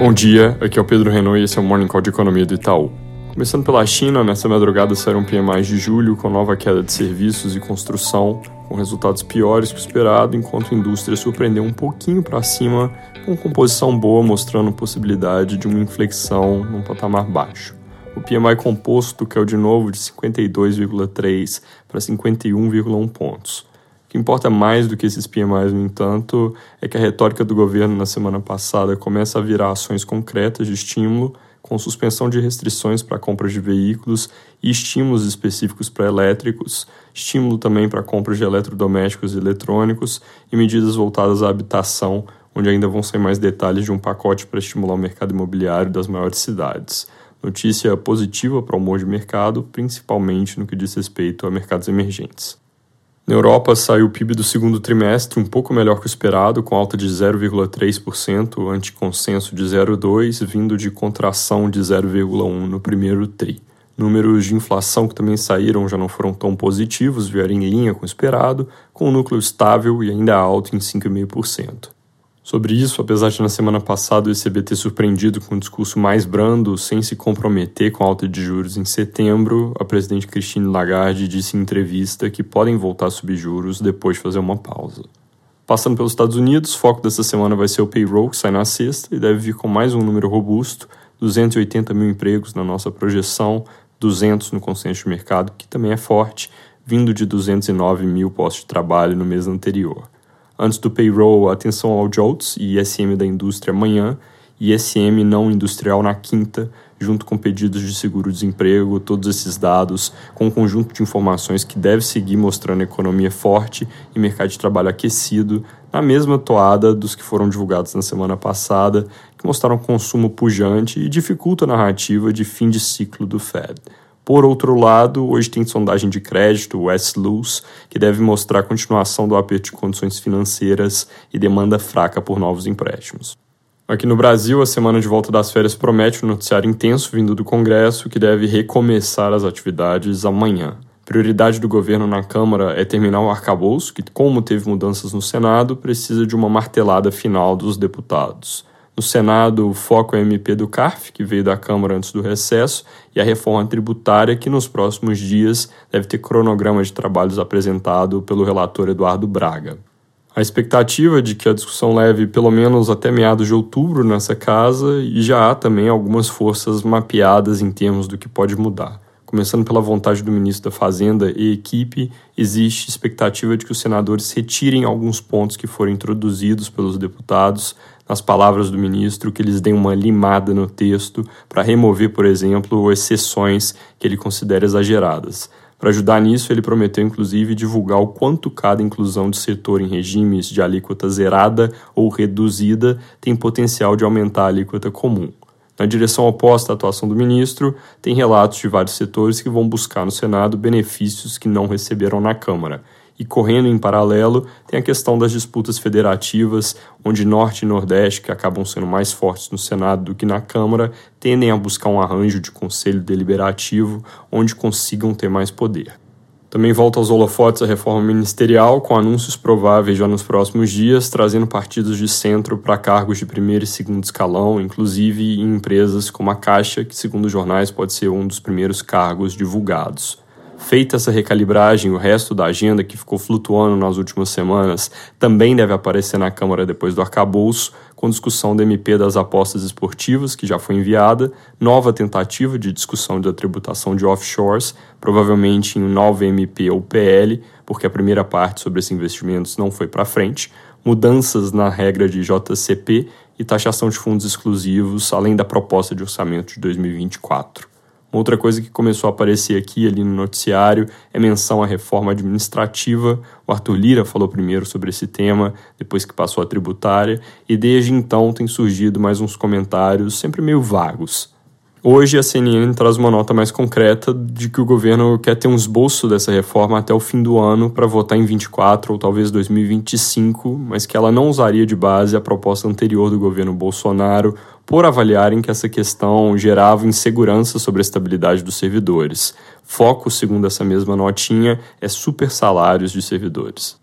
Bom dia, aqui é o Pedro Renault e esse é o Morning Call de Economia do Itaú. Começando pela China, nessa madrugada saíram PMIs de julho com nova queda de serviços e construção, com resultados piores que o esperado, enquanto a indústria surpreendeu um pouquinho para cima, com composição boa mostrando possibilidade de uma inflexão num patamar baixo. O PMI composto caiu de novo de 52,3 para 51,1 pontos. O que importa mais do que esses PMIs, no entanto, é que a retórica do governo na semana passada começa a virar ações concretas de estímulo, com suspensão de restrições para a compra de veículos e estímulos específicos para elétricos, estímulo também para a compra de eletrodomésticos e eletrônicos e medidas voltadas à habitação, onde ainda vão ser mais detalhes de um pacote para estimular o mercado imobiliário das maiores cidades. Notícia positiva para o humor de mercado, principalmente no que diz respeito a mercados emergentes. Na Europa, saiu o PIB do segundo trimestre um pouco melhor que o esperado, com alta de 0,3%, ante consenso de 0,2%, vindo de contração de 0,1% no primeiro TRI. Números de inflação que também saíram já não foram tão positivos, vieram em linha com o esperado, com o núcleo estável e ainda alto em 5,5%. Sobre isso, apesar de na semana passada o ECB ter surpreendido com um discurso mais brando, sem se comprometer com a alta de juros em setembro, a presidente Christine Lagarde disse em entrevista que podem voltar a subir juros depois de fazer uma pausa. Passando pelos Estados Unidos, o foco dessa semana vai ser o payroll, que sai na sexta e deve vir com mais um número robusto, 280 mil empregos na nossa projeção, 200 no consenso de mercado, que também é forte, vindo de 209 mil postos de trabalho no mês anterior. Antes do payroll, atenção ao JOLTS e ISM da indústria amanhã ISM não industrial na quinta, junto com pedidos de seguro-desemprego, todos esses dados, com um conjunto de informações que deve seguir mostrando economia forte e mercado de trabalho aquecido, na mesma toada dos que foram divulgados na semana passada, que mostraram consumo pujante e dificulta a narrativa de fim de ciclo do Fed. Por outro lado, hoje tem sondagem de crédito, o S-Luz, que deve mostrar a continuação do aperto de condições financeiras e demanda fraca por novos empréstimos. Aqui no Brasil, a semana de volta das férias promete um noticiário intenso vindo do Congresso, que deve recomeçar as atividades amanhã. Prioridade do governo na Câmara é terminar o arcabouço, que, como teve mudanças no Senado, precisa de uma martelada final dos deputados. No Senado, o foco é o MP do CARF, que veio da Câmara antes do recesso, e a reforma tributária, que nos próximos dias deve ter cronograma de trabalhos apresentado pelo relator Eduardo Braga. A expectativa é de que a discussão leve pelo menos até meados de outubro nessa casa e já há também algumas forças mapeadas em termos do que pode mudar. Começando pela vontade do ministro da Fazenda e equipe, existe expectativa de que os senadores retirem alguns pontos que foram introduzidos pelos deputados nas palavras do ministro, que eles deem uma limada no texto para remover, por exemplo, exceções que ele considera exageradas. Para ajudar nisso, ele prometeu inclusive divulgar o quanto cada inclusão de setor em regimes de alíquota zerada ou reduzida tem potencial de aumentar a alíquota comum. Na direção oposta à atuação do ministro, tem relatos de vários setores que vão buscar no Senado benefícios que não receberam na Câmara. E correndo em paralelo, tem a questão das disputas federativas, onde Norte e Nordeste, que acabam sendo mais fortes no Senado do que na Câmara, tendem a buscar um arranjo de conselho deliberativo onde consigam ter mais poder. Também volta aos holofotes a reforma ministerial, com anúncios prováveis já nos próximos dias, trazendo partidos de centro para cargos de primeiro e segundo escalão, inclusive em empresas como a Caixa, que, segundo os jornais, pode ser um dos primeiros cargos divulgados. Feita essa recalibragem, o resto da agenda que ficou flutuando nas últimas semanas também deve aparecer na Câmara depois do arcabouço, com discussão do MP das apostas esportivas, que já foi enviada, nova tentativa de discussão da tributação de offshores, provavelmente em novo MP ou PL, porque a primeira parte sobre esses investimentos não foi para frente, mudanças na regra de JCP e taxação de fundos exclusivos, além da proposta de orçamento de 2024. Uma outra coisa que começou a aparecer aqui ali no noticiário é menção à reforma administrativa. O Arthur Lira falou primeiro sobre esse tema, depois que passou a tributária, e desde então tem surgido mais uns comentários sempre meio vagos. Hoje a CNN traz uma nota mais concreta de que o governo quer ter um esboço dessa reforma até o fim do ano para votar em 24 ou talvez 2025, mas que ela não usaria de base a proposta anterior do governo Bolsonaro por avaliarem que essa questão gerava insegurança sobre a estabilidade dos servidores. Foco, segundo essa mesma notinha, é super salários de servidores.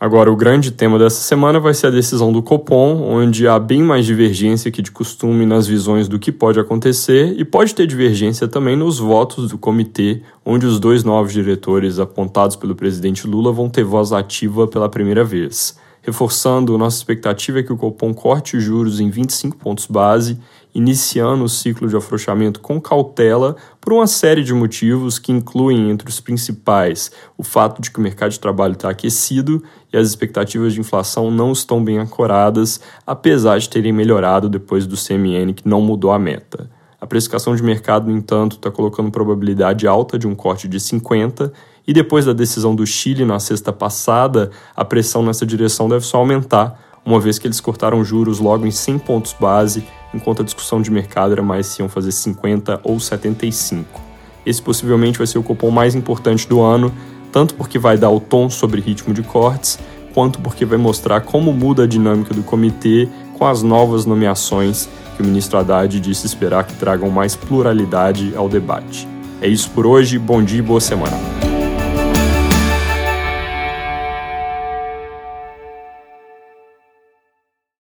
Agora, o grande tema dessa semana vai ser a decisão do Copom, onde há bem mais divergência que de costume nas visões do que pode acontecer e pode ter divergência também nos votos do comitê, onde os dois novos diretores apontados pelo presidente Lula vão ter voz ativa pela primeira vez reforçando nossa expectativa é que o Copom corte os juros em 25 pontos base, iniciando o ciclo de afrouxamento com cautela por uma série de motivos que incluem entre os principais o fato de que o mercado de trabalho está aquecido e as expectativas de inflação não estão bem ancoradas, apesar de terem melhorado depois do CMN que não mudou a meta. A precificação de mercado, no entanto, está colocando probabilidade alta de um corte de 50 e depois da decisão do Chile na sexta passada, a pressão nessa direção deve só aumentar, uma vez que eles cortaram juros logo em 100 pontos base, enquanto a discussão de mercado era mais se iam fazer 50 ou 75. Esse possivelmente vai ser o cupom mais importante do ano, tanto porque vai dar o tom sobre ritmo de cortes, quanto porque vai mostrar como muda a dinâmica do comitê com as novas nomeações que o ministro Haddad disse esperar que tragam mais pluralidade ao debate. É isso por hoje, bom dia e boa semana.